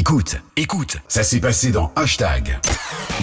Écoute, écoute, ça s'est passé dans Hashtag.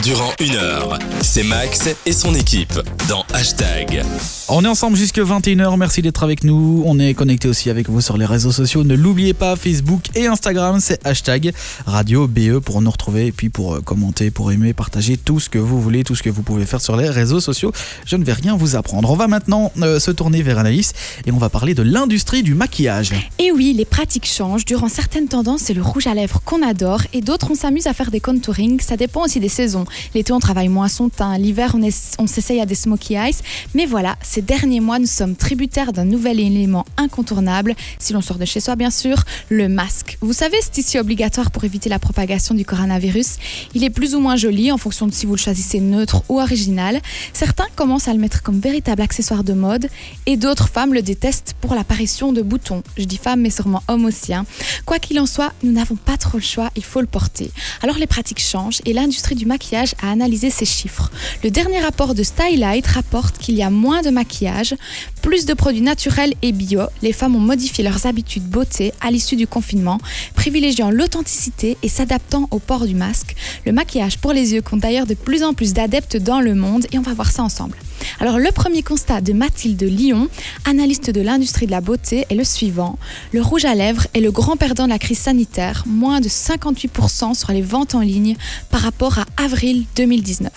Durant une heure, c'est Max et son équipe dans Hashtag. On est ensemble jusque 21h, merci d'être avec nous. On est connecté aussi avec vous sur les réseaux sociaux. Ne l'oubliez pas, Facebook et Instagram, c'est hashtag Radio BE pour nous retrouver et puis pour euh, commenter, pour aimer, partager tout ce que vous voulez, tout ce que vous pouvez faire sur les réseaux sociaux. Je ne vais rien vous apprendre. On va maintenant euh, se tourner vers Anaïs et on va parler de l'industrie du maquillage. Et oui, les pratiques changent. Durant certaines tendances, c'est le rouge à lèvres qu'on adore et d'autres, on s'amuse à faire des contouring. Ça dépend aussi des saisons. L'été, on travaille moins son teint. L'hiver, on, on s'essaye à des smoky eyes. Mais voilà, ces derniers mois, nous sommes tributaires d'un nouvel élément incontournable, si l'on sort de chez soi, bien sûr, le masque. Vous savez, ce tissu obligatoire pour éviter la propagation du coronavirus. Il est plus ou moins joli en fonction de si vous le choisissez neutre ou original. Certains commencent à le mettre comme véritable accessoire de mode et d'autres femmes le détestent pour l'apparition de boutons. Je dis femmes, mais sûrement hommes aussi. hein. Quoi qu'il en soit, nous n'avons pas trop le choix, il faut le porter. Alors les pratiques changent et l'industrie du maquillage a analysé ces chiffres. Le dernier rapport de Stylight rapporte qu'il y a moins de maquillage, plus de produits naturels et bio. Les femmes ont modifié leurs habitudes beauté à l'issue du confinement, privilégiant l'authenticité et s'adaptant au port du masque. Le maquillage pour les yeux compte d'ailleurs de plus en plus d'adeptes dans le monde et on va voir ça ensemble. Alors le premier constat de Mathilde Lyon, analyste de l'industrie de la beauté, est le suivant. Le rouge à lèvres est le grand perdant de la crise sanitaire, moins de 58% sur les ventes en ligne par rapport à avril 2019.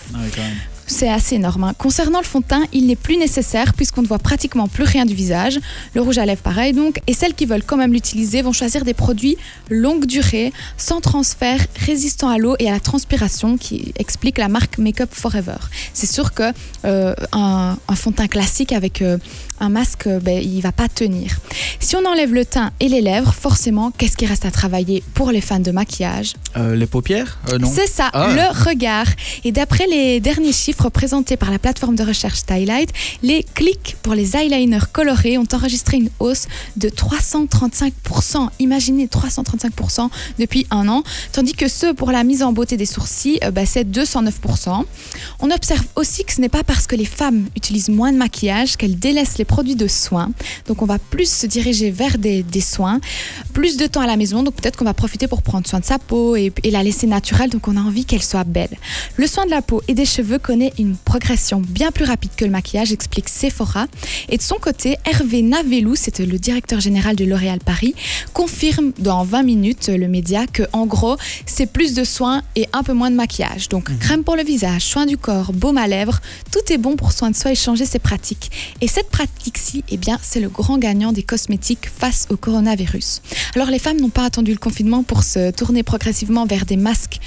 C'est assez énorme. hein. Concernant le fond de teint, il n'est plus nécessaire puisqu'on ne voit pratiquement plus rien du visage. Le rouge à lèvres, pareil donc. Et celles qui veulent quand même l'utiliser vont choisir des produits longue durée, sans transfert, résistants à l'eau et à la transpiration, qui explique la marque Makeup Forever. C'est sûr que euh, un, un fond de teint classique avec euh, un masque, euh, ben, il va pas tenir. Si on enlève le teint et les lèvres, forcément, qu'est-ce qui reste à travailler pour les fans de maquillage? Euh, les paupières? Non. c'est ça, Ah. le regard. Et d'après les derniers chiffres présentés par la plateforme de recherche Stylight, les clics pour les eyeliners colorés ont enregistré une hausse de 335%. Imaginez 335% depuis un an. Tandis que ceux pour la mise en beauté des sourcils, euh, bah, c'est 209%. On observe aussi que ce n'est pas parce que les femmes utilisent moins de maquillage qu'elles délaissent les produits de soins. Donc on va plus se diriger vers des, soins, plus de temps à la maison. Donc peut-être qu'on va profiter pour prendre soin de sa peau et la laisser naturelle. Donc on a envie qu'elle soit belle. Le soin de la peau et des cheveux connaît une progression bien plus rapide que le maquillage, explique Sephora. Et de son côté, Hervé Navelou, c'était le directeur général de L'Oréal Paris, confirme dans 20 minutes le média que en gros, c'est plus de soins et un peu moins de maquillage. Donc crème pour le visage, soin du corps, baume à lèvres, tout est bon pour soin de soi et changer ses pratiques. Et cette pratique-ci, eh bien, c'est le grand gagnant des cosmétiques face au coronavirus. Alors les femmes n'ont pas attendu le confinement pour se tourner progressivement vers des masques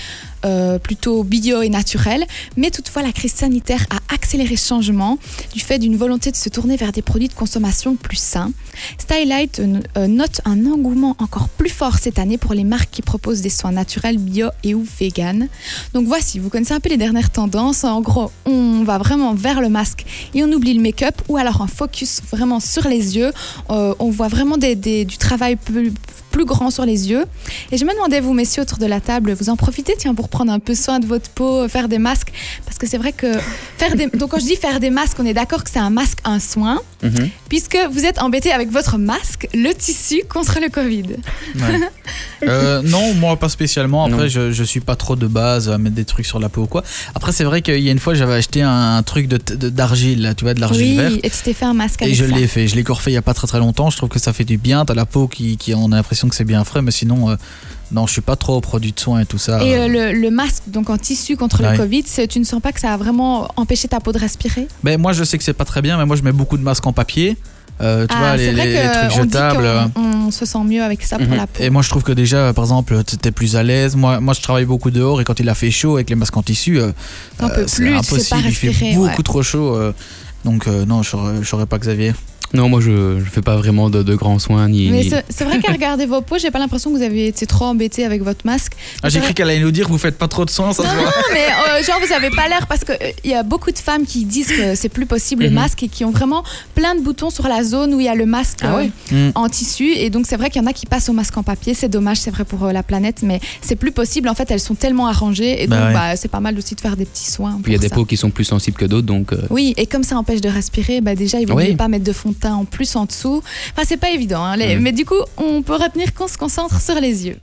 euh, plutôt bio et naturels, mais toutefois la crise sanitaire a accéléré ce changement du fait d'une volonté de se tourner vers des produits de consommation plus sains. Stylight euh, euh, note un engouement encore plus fort cette année pour les marques qui proposent des soins naturels, bio et ou vegan. Donc voici, vous connaissez un peu les dernières tendances. En gros, on va vraiment vers le masque et on oublie le make-up ou alors un focus vraiment sur les yeux. On voit vraiment des- du travail plus, plus grand sur les yeux. Et je me demandais, vous messieurs autour de la table, vous en profitez tiens, pour prendre un peu soin de votre peau, faire des masques Parce que c'est vrai que faire des... Donc quand je dis faire des masques, on est d'accord que c'est un masque, un soin, Mhm. puisque vous êtes embêté avec votre masque, le tissu contre le Covid. Ouais. Euh, non, moi pas spécialement. Après, je, je suis pas trop de base à mettre des trucs sur la peau ou quoi. Après, c'est vrai qu'il y a une fois, j'avais acheté un, un truc de- de- d'argile, là, tu vois, de l'argile Oui, verte. et tu t'es fait un masque Et avec je ça. l'ai fait, je l'ai refait il y a pas très très longtemps. Je trouve que ça fait du bien. T'as la peau qui, qui on a l'impression que c'est bien frais, mais sinon, euh, non, je suis pas trop au produit de soins et tout ça. Et Euh, le, le masque, donc en tissu contre Ouais. le Covid, tu ne sens pas que ça a vraiment empêché ta peau de respirer? Ben, moi, je sais que c'est pas très bien, mais moi, je mets beaucoup de masques en papier. Euh, tu vois, Ah, les, vrai les- trucs on jetables. euh. on, se sent mieux avec ça pour Mhm. la peau. Et moi, je trouve que déjà, par exemple, t'es plus à l'aise. Moi, moi, je travaille beaucoup dehors et quand il a fait chaud avec les masques en tissu, euh, c'est sais pas impossible. Il fait respirer. beaucoup ouais. trop chaud. euh, donc, non, je saurais pas Xavier. Non, moi je, je fais pas vraiment de, de grands soins ni. Mais ni- c'est vrai qu'à regarder vos peaux, j'ai pas l'impression que vous avez été trop embêté avec votre masque. Ah, j'ai cru qu'elle allait nous dire que vous faites pas trop de soins, ça se Non, voit. non, mais euh, genre vous avez pas l'air parce que euh, il y a beaucoup de femmes qui disent que c'est plus possible le Mhm. masque et qui ont vraiment plein de boutons sur la zone où il y a le masque Ah euh, Mm. en tissu et donc c'est vrai qu'il y en a qui passent au masque en papier. C'est dommage, c'est vrai pour euh, la planète, mais c'est plus possible. En fait, elles sont tellement arrangées et Bah donc ouais. bah, c'est pas mal aussi de faire des petits soins. Puis il y a des ça. peaux qui sont plus sensibles que d'autres, donc. euh, Oui, et comme ça empêche de respirer, bah déjà, il vaut Oui. mieux pas mettre de fond de en plus en dessous. Enfin, c'est pas évident, hein, les- Mhm. mais du coup, on peut retenir qu'on se concentre sur les yeux.